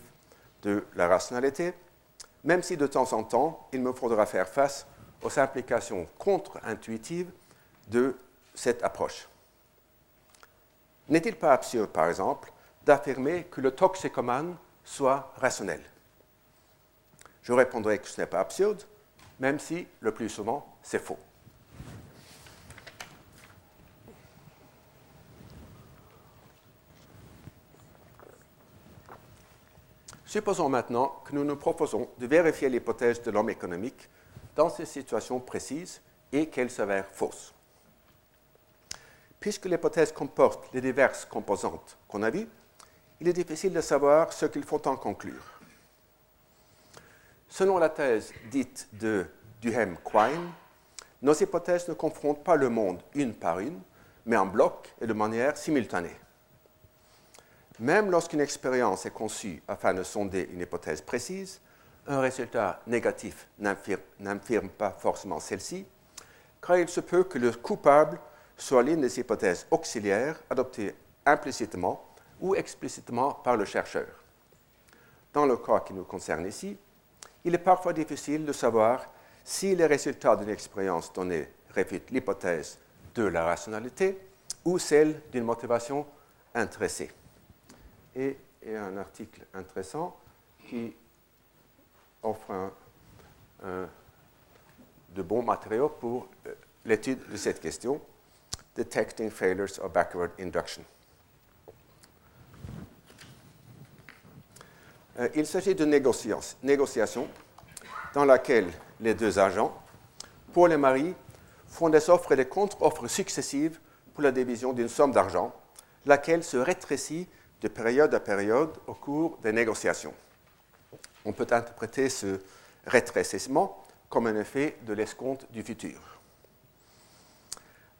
de la rationalité, même si de temps en temps, il me faudra faire face aux implications contre-intuitives de cette approche. N'est-il pas absurde, par exemple, d'affirmer que le toxicomane soit rationnel? Je répondrai que ce n'est pas absurde, même si le plus souvent c'est faux. Supposons maintenant que nous nous proposons de vérifier l'hypothèse de l'homme économique dans ces situations précises et qu'elle s'avère fausse. Puisque l'hypothèse comporte les diverses composantes qu'on a vues, il est difficile de savoir ce qu'il faut en conclure. Selon la thèse dite de Duhem-Quine, nos hypothèses ne confrontent pas le monde une par une, mais en bloc et de manière simultanée. Même lorsqu'une expérience est conçue afin de sonder une hypothèse précise, un résultat négatif n'infirme pas forcément celle-ci, car il se peut que le coupable soit l'une des hypothèses auxiliaires adoptées implicitement ou explicitement par le chercheur. Dans le cas qui nous concerne ici, il est parfois difficile de savoir si les résultats d'une expérience donnée réfutent l'hypothèse de la rationalité ou celle d'une motivation intéressée et, un article intéressant qui offre de bons matériaux pour euh, l'étude de cette question, Detecting Failures of Backward Induction. Euh, il s'agit de négociation dans laquelle les deux agents, pour les maris, font des offres et des contre-offres successives pour la division d'une somme d'argent, laquelle se rétrécit de période à période au cours des négociations. On peut interpréter ce rétrécissement comme un effet de l'escompte du futur.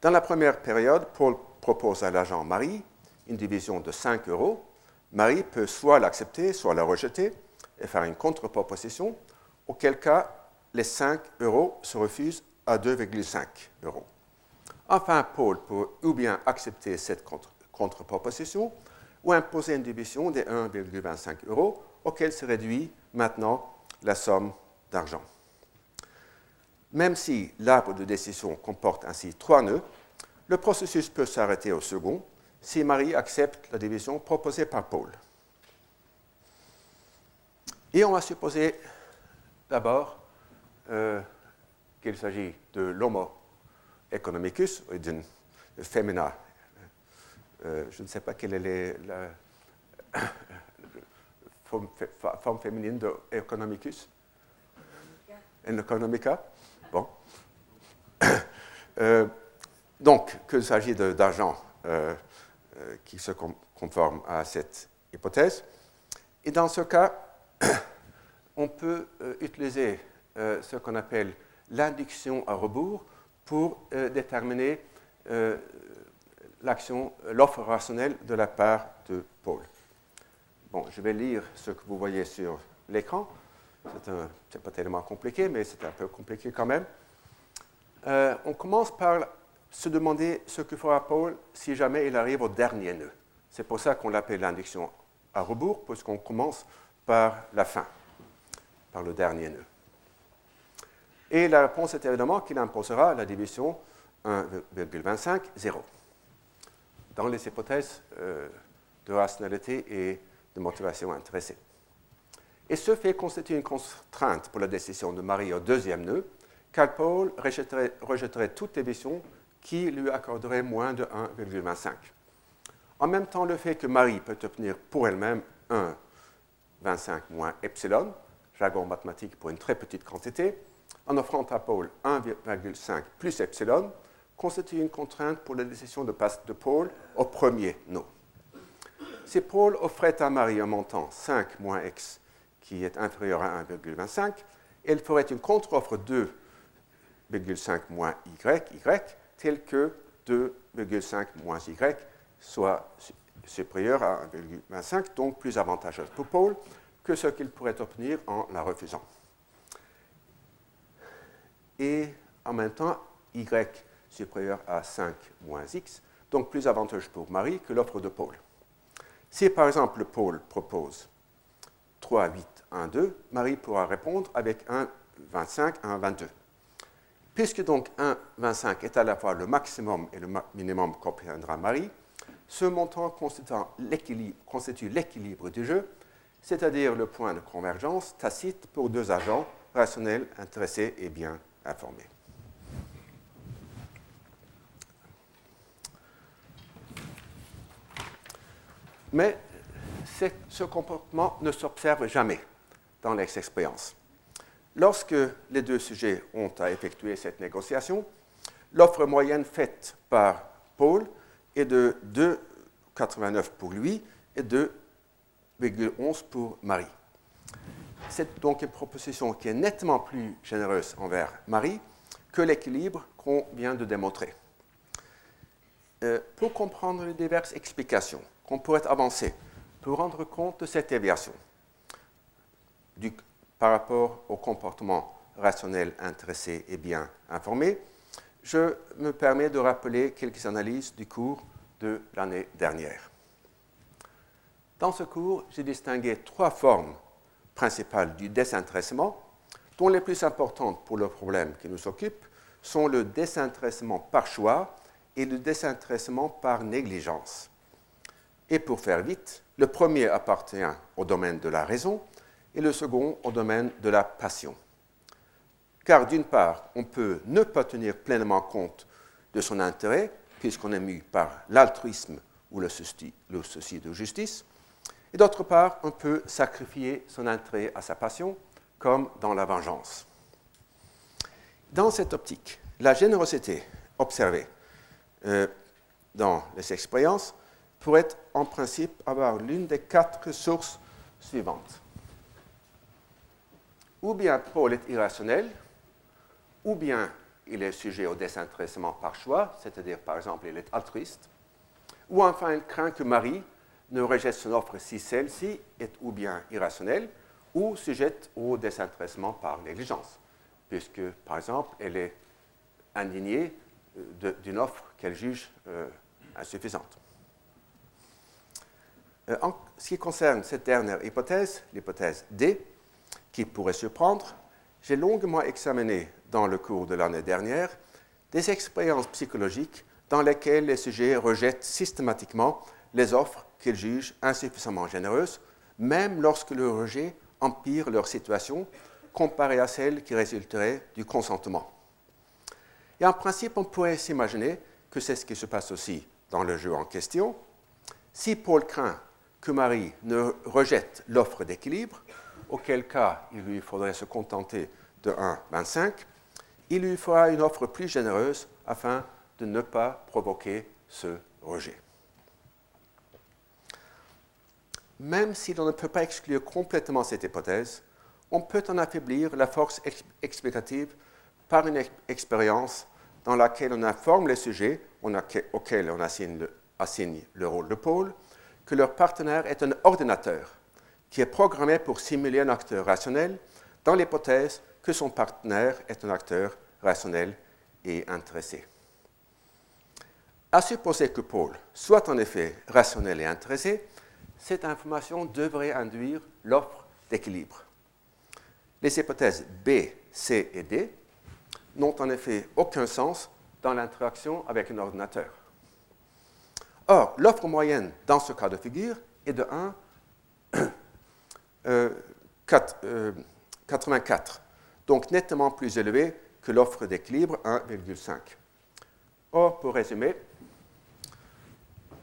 Dans la première période, Paul propose à l'agent Marie une division de 5 euros. Marie peut soit l'accepter, soit la rejeter et faire une contre-proposition, auquel cas les 5 euros se refusent à 2,5 euros. Enfin, Paul peut ou bien accepter cette contre-proposition, ou imposer une division des 1,25 euros, auquel se réduit maintenant la somme d'argent. Même si l'arbre de décision comporte ainsi trois nœuds, le processus peut s'arrêter au second si Marie accepte la division proposée par Paul. Et on va supposer d'abord euh, qu'il s'agit de l'homo economicus, ou d'une fémina. Euh, je ne sais pas quelle est la forme, féminine de economicus. Economica? Bon. Euh, donc, qu'il s'agit d'argent euh, qui se conforme à cette hypothèse. Et dans ce cas, on peut utiliser ce qu'on appelle l'induction à rebours pour déterminer l'action, l'offre rationnelle de la part de Paul. Bon, je vais lire ce que vous voyez sur l'écran. Ce n'est pas tellement compliqué, mais c'est un peu compliqué quand même. Euh, on commence par se demander ce que fera Paul si jamais il arrive au dernier nœud. C'est pour ça qu'on l'appelle l'induction à rebours, puisqu'on commence par la fin, par le dernier nœud. Et la réponse est évidemment qu'il imposera la division 1,25, 0, dans les hypothèses euh, de rationalité et de motivation intéressée. Et ce fait constitue une contrainte pour la décision de Marie au deuxième nœud, car Paul rejetterait, rejetterait toute division qui lui accorderait moins de 1,25. En même temps, le fait que Marie peut obtenir pour elle-même 1,25 moins epsilon, jargon mathématique pour une très petite quantité, en offrant à Paul 1,5 plus epsilon, constitue une contrainte pour la décision de de Paul au premier nœud. Si Paul offrait à Marie un montant 5 moins x qui est inférieur à 1,25, elle ferait une contre-offre 2,5 moins y, y, tel que 2,5 moins y soit supérieur à 1,25, donc plus avantageuse pour Paul que ce qu'il pourrait obtenir en la refusant. Et en même temps, y supérieur à 5 moins x, donc plus avantageux pour Marie que l'offre de Paul. Si par exemple Paul propose 3, 8, 1, 2, Marie pourra répondre avec 1, 25, 1, 22. Puisque donc 1, 25 est à la fois le maximum et le minimum qu'obtiendra Marie, ce montant constitue l'équilibre du jeu, c'est-à-dire le point de convergence tacite pour deux agents rationnels, intéressés et bien informés. Mais ce comportement ne s'observe jamais dans l'expérience. Lorsque les deux sujets ont à effectuer cette négociation, l'offre moyenne faite par Paul est de 2,89 pour lui et 2,11 pour Marie. C'est donc une proposition qui est nettement plus généreuse envers Marie que l'équilibre qu'on vient de démontrer. Euh, pour comprendre les diverses explications qu'on pourrait avancer pour rendre compte de cette déviation par rapport au comportement rationnel intéressé et bien informé, je me permets de rappeler quelques analyses du cours de l'année dernière. Dans ce cours, j'ai distingué trois formes principales du désintéressement, dont les plus importantes pour le problème qui nous occupe sont le désintéressement par choix et le désintéressement par négligence. Et pour faire vite, le premier appartient au domaine de la raison et le second au domaine de la passion. Car d'une part, on peut ne pas tenir pleinement compte de son intérêt, puisqu'on est mu par l'altruisme ou le souci, de justice, et d'autre part, on peut sacrifier son intérêt à sa passion, comme dans la vengeance. Dans cette optique, la générosité observée euh, dans les expériences pourrait en principe avoir l'une des quatre sources suivantes. Ou bien Paul est irrationnel, ou bien il est sujet au désintéressement par choix, c'est-à-dire par exemple il est altruiste, ou enfin il craint que Marie ne rejette son offre si celle-ci est ou bien irrationnelle, ou sujette au désintéressement par négligence, puisque par exemple elle est indignée euh, d'une offre qu'elle juge euh, insuffisante. Euh, en ce qui concerne cette dernière hypothèse, l'hypothèse D, qui pourrait surprendre, j'ai longuement examiné dans le cours de l'année dernière des expériences psychologiques dans lesquelles les sujets rejettent systématiquement les offres qu'ils jugent insuffisamment généreuses, même lorsque le rejet empire leur situation comparée à celle qui résulterait du consentement. Et en principe, on pourrait s'imaginer que c'est ce qui se passe aussi dans le jeu en question. Si Paul craint que Marie ne rejette l'offre d'équilibre, auquel cas il lui faudrait se contenter de 1,25, il lui fera une offre plus généreuse afin de ne pas provoquer ce rejet. Même si l'on ne peut pas exclure complètement cette hypothèse, on peut en affaiblir la force explicative par une expérience dans laquelle on informe les sujets auxquels on assigne le, assigne le rôle de pôle que leur partenaire est un ordinateur qui est programmé pour simuler un acteur rationnel dans l'hypothèse que son partenaire est un acteur rationnel et intéressé. À supposer que Paul soit en effet rationnel et intéressé, cette information devrait induire l'offre d'équilibre. Les hypothèses B, C et D n'ont en effet aucun sens dans l'interaction avec un ordinateur. Or, l'offre moyenne dans ce cas de figure est de 1, 84, euh, donc nettement plus élevée que l'offre d'équilibre 1,5. Or, pour résumer,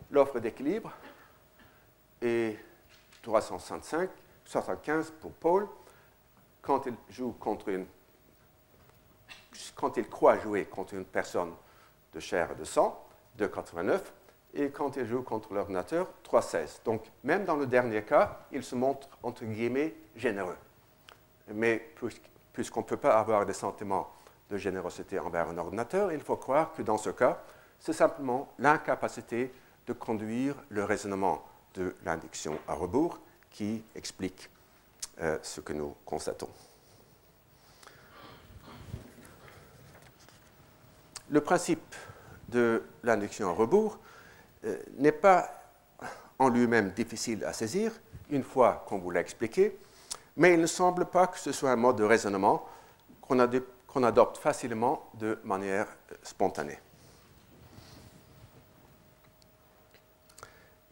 l'offre d'équilibre est 365, 75 pour Paul quand il joue contre une quand il croit jouer contre une personne de chair et de sang, 2,89, et quand il joue contre l'ordinateur, 3,16. Donc, même dans le dernier cas, il se montre, entre guillemets, généreux. Mais puisqu'on ne peut pas avoir des sentiments de générosité envers un ordinateur, il faut croire que dans ce cas, c'est simplement l'incapacité de conduire le raisonnement de l'induction à rebours qui explique euh, ce que nous constatons. Le principe de l'induction à rebours n'est pas en lui-même difficile à saisir, une fois qu'on vous l'a expliqué, mais il ne semble pas que ce soit un mode de raisonnement qu'on adopte facilement de manière euh, spontanée.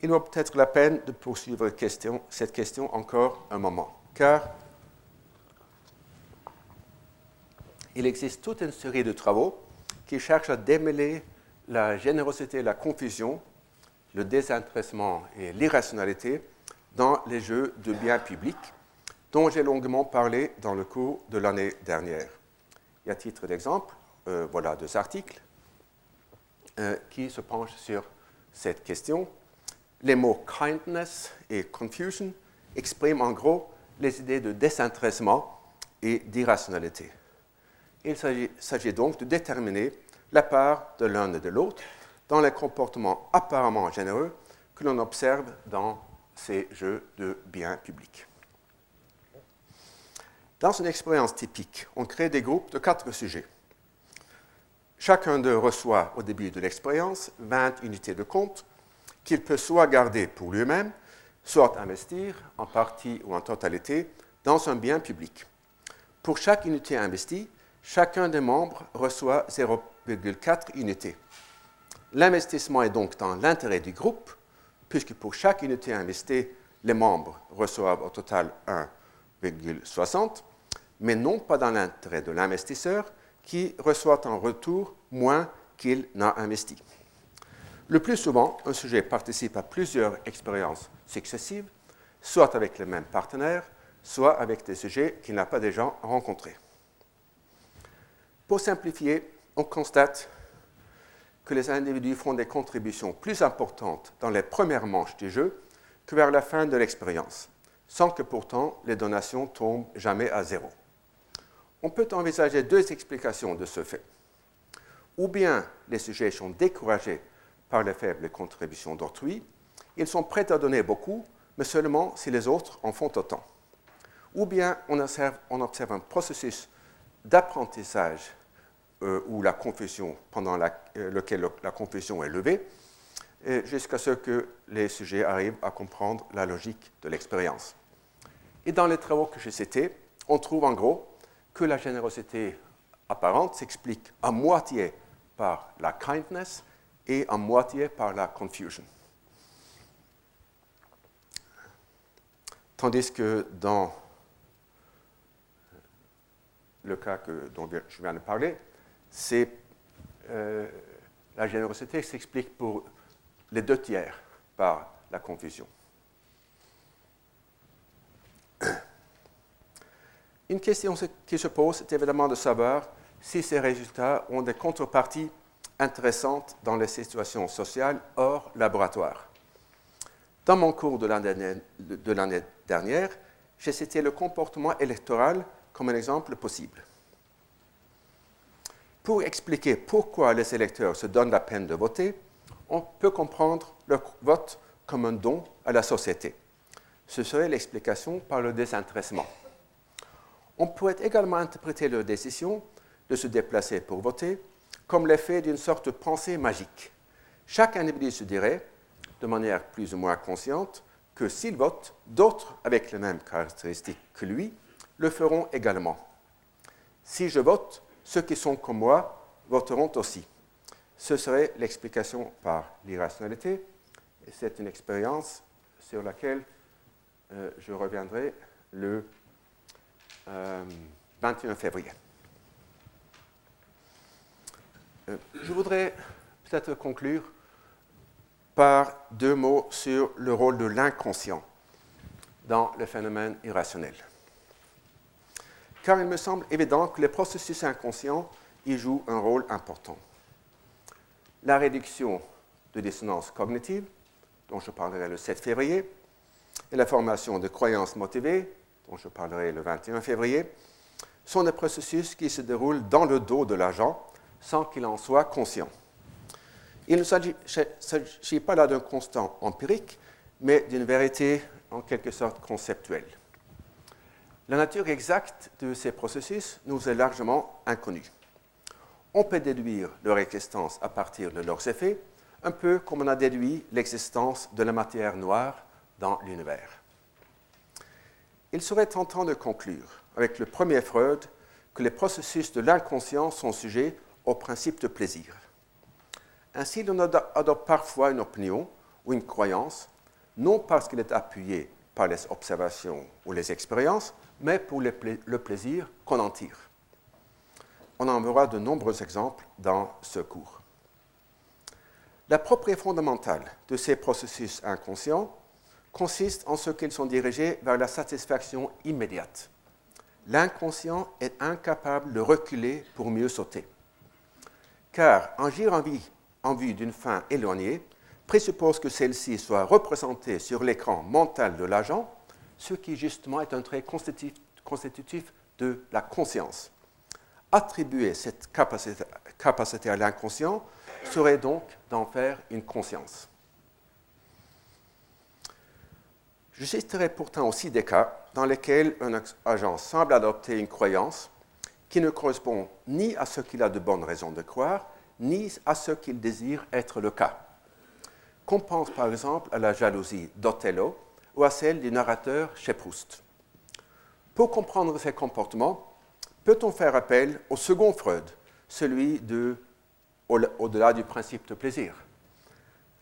Il vaut peut-être la peine de poursuivre cette question encore un moment, car il existe toute une série de travaux qui cherche à démêler la générosité et la confusion, le désintéressement et l'irrationalité dans les jeux de biens publics, dont j'ai longuement parlé dans le cours de l'année dernière. Et à titre d'exemple, euh, voilà deux articles euh, qui se penchent sur cette question. Les mots kindness et confusion expriment en gros les idées de désintéressement et d'irrationalité. Il s'agit donc de déterminer la part de l'un et de l'autre dans les comportements apparemment généreux que l'on observe dans ces jeux de biens publics. Dans une expérience typique, on crée des groupes de quatre sujets. Chacun d'eux reçoit au début de l'expérience 20 unités de compte qu'il peut soit garder pour lui-même, soit investir en partie ou en totalité dans un bien public. Pour chaque unité investie, chacun des membres reçoit 0,4 unités. L'investissement est donc dans l'intérêt du groupe, puisque pour chaque unité investie, les membres reçoivent au total 1,60, mais non pas dans l'intérêt de l'investisseur, qui reçoit en retour moins qu'il n'a investi. Le plus souvent, un sujet participe à plusieurs expériences successives, soit avec les mêmes partenaires, soit avec des sujets qu'il n'a pas déjà rencontrés. Pour simplifier, on constate que les individus font des contributions plus importantes dans les premières manches du jeu que vers la fin de l'expérience, sans que pourtant les donations tombent jamais à zéro. On peut envisager deux explications de ce fait. Ou bien les sujets sont découragés par les faibles contributions d'autrui, ils sont prêts à donner beaucoup, mais seulement si les autres en font autant. Ou bien on observe, on observe un processus d'apprentissage euh, ou la confession, pendant euh, lequel la confession est levée, jusqu'à ce que les sujets arrivent à comprendre la logique de l'expérience. Et dans les travaux que j'ai cités, on trouve en gros que la générosité apparente s'explique à moitié par la kindness et en moitié par la confusion. Tandis que dans le cas dont je viens de parler, c'est euh, la générosité s'explique pour les deux tiers par la confusion. Une question qui se pose est évidemment de savoir si ces résultats ont des contreparties intéressantes dans les situations sociales hors laboratoire. Dans mon cours de l'année dernière, j'ai cité le comportement électoral comme un exemple possible. Pour expliquer pourquoi les électeurs se donnent la peine de voter, on peut comprendre leur vote comme un don à la société. Ce serait l'explication par le désintéressement. On pourrait également interpréter leur décision de se déplacer pour voter comme l'effet d'une sorte de pensée magique. Chaque individu se dirait, de manière plus ou moins consciente, que s'il vote, d'autres avec les mêmes caractéristiques que lui le feront également. Si je vote, ceux qui sont comme moi voteront aussi. Ce serait l'explication par l'irrationalité, et c'est une expérience sur laquelle euh, je reviendrai le 21 euh, février. Euh, je voudrais peut-être conclure par deux mots sur le rôle de l'inconscient dans le phénomène irrationnel. Car il me semble évident que les processus inconscients y jouent un rôle important. La réduction de dissonance cognitive, dont je parlerai le 7 février, et la formation de croyances motivées, dont je parlerai le 21 février, sont des processus qui se déroulent dans le dos de l'agent sans qu'il en soit conscient. Il ne s'agit pas là d'un constant empirique, mais d'une vérité en quelque sorte conceptuelle. La nature exacte de ces processus nous est largement inconnue. On peut déduire leur existence à partir de leurs effets, un peu comme on a déduit l'existence de la matière noire dans l'univers. Il serait tentant de conclure, avec le premier Freud, que les processus de l'inconscient sont sujets au principe de plaisir. Ainsi, l'on adopte parfois une opinion ou une croyance, non parce qu'elle est appuyée par les observations ou les expériences, mais pour le, plaisir qu'on en tire. On en verra de nombreux exemples dans ce cours. La propriété fondamentale de ces processus inconscients consiste en ce qu'ils sont dirigés vers la satisfaction immédiate. L'inconscient est incapable de reculer pour mieux sauter. Car agir en, en vue d'une fin éloignée présuppose que celle-ci soit représentée sur l'écran mental de l'agent, ce qui justement est un trait constitutif de la conscience. Attribuer cette capacité, capacité à l'inconscient serait donc d'en faire une conscience. Je citerai pourtant aussi des cas dans lesquels un agent semble adopter une croyance qui ne correspond ni à ce qu'il a de bonnes raisons de croire, ni à ce qu'il désire être le cas. Qu'on pense par exemple à la jalousie d'Othello ou à celle du narrateur chez Proust. Pour comprendre ces comportements, peut-on faire appel au second Freud, celui de au-delà du principe de plaisir?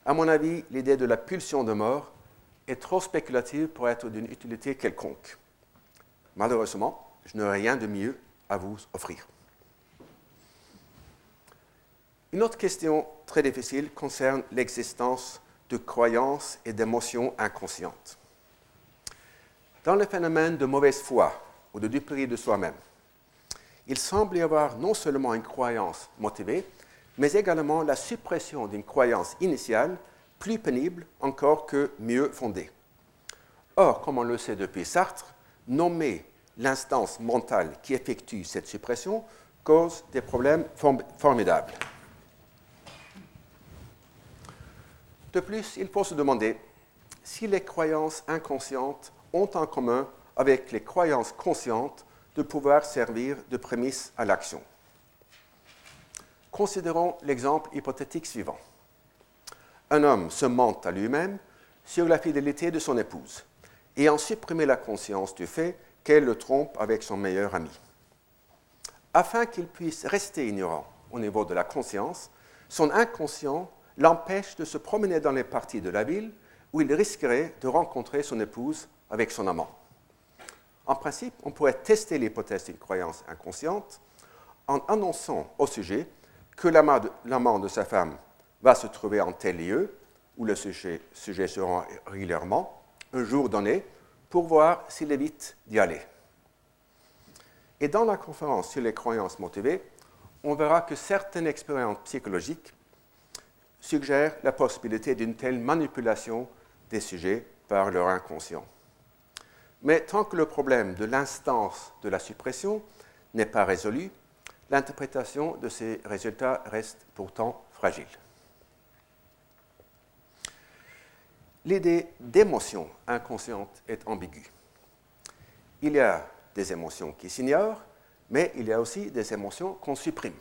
À mon avis, l'idée de la pulsion de mort est trop spéculative pour être d'une utilité quelconque. Malheureusement, je n'ai rien de mieux à vous offrir. Une autre question très difficile concerne l'existence de croyances et d'émotions inconscientes. Dans le phénomène de mauvaise foi ou de duperie de soi-même, il semble y avoir non seulement une croyance motivée, mais également la suppression d'une croyance initiale plus pénible encore que mieux fondée. Or, comme on le sait depuis Sartre, nommer l'instance mentale qui effectue cette suppression cause des problèmes formidables. De plus, il faut se demander si les croyances inconscientes ont en commun avec les croyances conscientes de pouvoir servir de prémisse à l'action. Considérons l'exemple hypothétique suivant un homme se ment à lui-même sur la fidélité de son épouse, et en supprimer la conscience du fait qu'elle le trompe avec son meilleur ami. Afin qu'il puisse rester ignorant au niveau de la conscience, son inconscient l'empêche de se promener dans les parties de la ville où il risquerait de rencontrer son épouse avec son amant. En principe, on pourrait tester l'hypothèse d'une croyance inconsciente en annonçant au sujet que l'amant de, sa femme va se trouver en tel lieu, où le sujet, sujet se rend régulièrement, un jour donné, pour voir s'il évite d'y aller. Et dans la conférence sur les croyances motivées, on verra que certaines expériences psychologiques suggèrent la possibilité d'une telle manipulation des sujets par leur inconscient. Mais tant que le problème de l'instance de la suppression n'est pas résolu, l'interprétation de ces résultats reste pourtant fragile. L'idée d'émotion inconsciente est ambiguë. Il y a des émotions qui s'ignorent, mais il y a aussi des émotions qu'on supprime.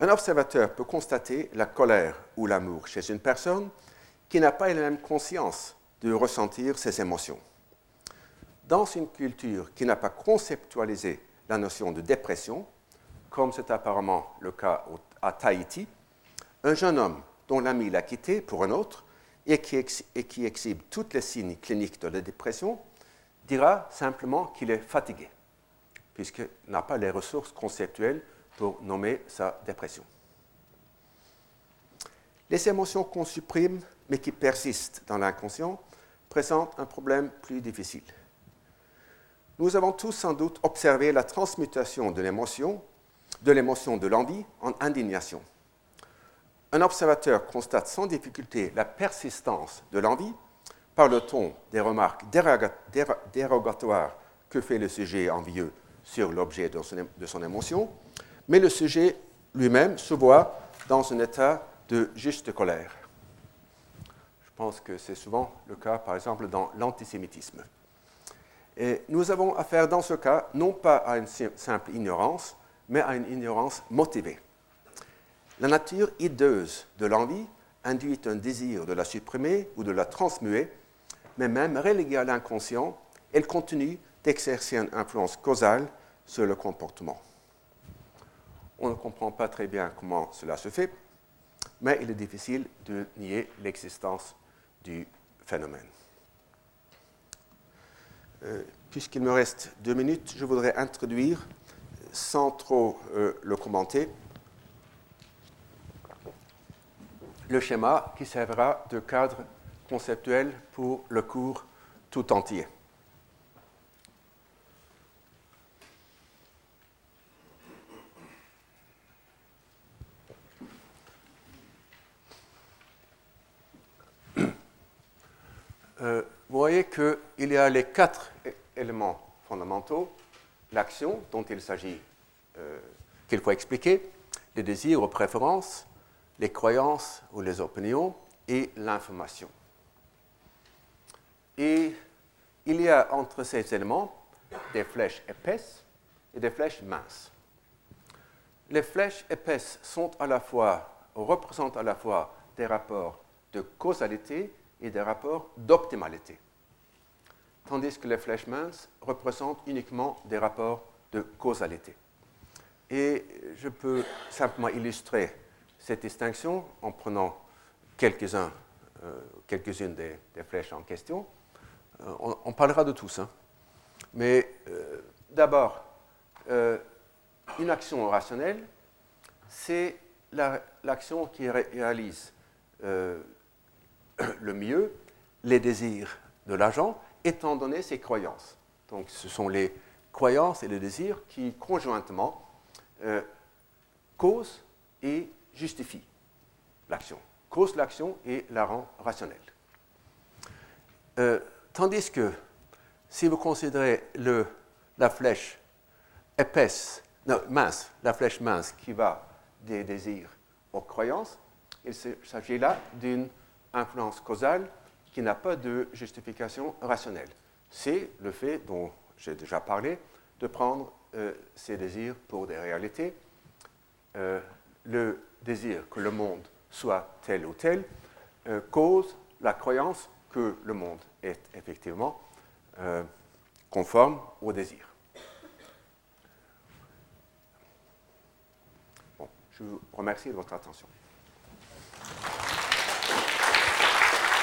Un observateur peut constater la colère ou l'amour chez une personne qui n'a pas la même conscience de ressentir ces émotions. Dans une culture qui n'a pas conceptualisé la notion de dépression, comme c'est apparemment le cas à Tahiti, un jeune homme dont l'ami l'a quitté pour un autre et qui, et qui exhibe tous les signes cliniques de la dépression dira simplement qu'il est fatigué, puisqu'il n'a pas les ressources conceptuelles pour nommer sa dépression. Les émotions qu'on supprime, mais qui persistent dans l'inconscient, présentent un problème plus difficile. Nous avons tous sans doute observé la transmutation de l'émotion, de l'émotion de l'envie en indignation. Un observateur constate sans difficulté la persistance de l'envie par le ton des remarques dérogatoires que fait le sujet envieux sur l'objet de son émotion, mais le sujet lui-même se voit dans un état de juste colère. Je pense que c'est souvent le cas, par exemple, dans l'antisémitisme. Et nous avons affaire dans ce cas non pas à une simple ignorance, mais à une ignorance motivée. La nature hideuse de l'envie induit un désir de la supprimer ou de la transmuer, mais même reléguée à l'inconscient, elle continue d'exercer une influence causale sur le comportement. On ne comprend pas très bien comment cela se fait, mais il est difficile de nier l'existence du phénomène. Euh, puisqu'il me reste deux minutes, je voudrais introduire, sans trop euh, le commenter, le schéma qui servira de cadre conceptuel pour le cours tout entier. Euh, vous voyez qu'il y a les quatre éléments fondamentaux, l'action dont il s'agit, euh, qu'il faut expliquer, les désirs ou préférences, les croyances ou les opinions et l'information. Et il y a entre ces éléments des flèches épaisses et des flèches minces. Les flèches épaisses sont à la fois, représentent à la fois des rapports de causalité et des rapports d'optimalité tandis que les flèches minces représentent uniquement des rapports de causalité. Et je peux simplement illustrer cette distinction en prenant euh, quelques-unes des, flèches en question. Euh, on, parlera de tout ça. Mais euh, d'abord, une action rationnelle, c'est l'action qui réalise le mieux les désirs de l'agent étant donné ses croyances. Donc ce sont les croyances et les désirs qui conjointement euh, causent et justifient l'action, causent l'action et la rendent rationnelle. Euh, tandis que si vous considérez la flèche épaisse, non, mince, la flèche mince qui va des désirs aux croyances, il s'agit là d'une influence causale qui n'a pas de justification rationnelle. C'est le fait dont j'ai déjà parlé de prendre euh, ces désirs pour des réalités. Euh, le désir que le monde soit tel ou tel euh, cause la croyance que le monde est effectivement conforme au désir. je vous remercie de votre attention.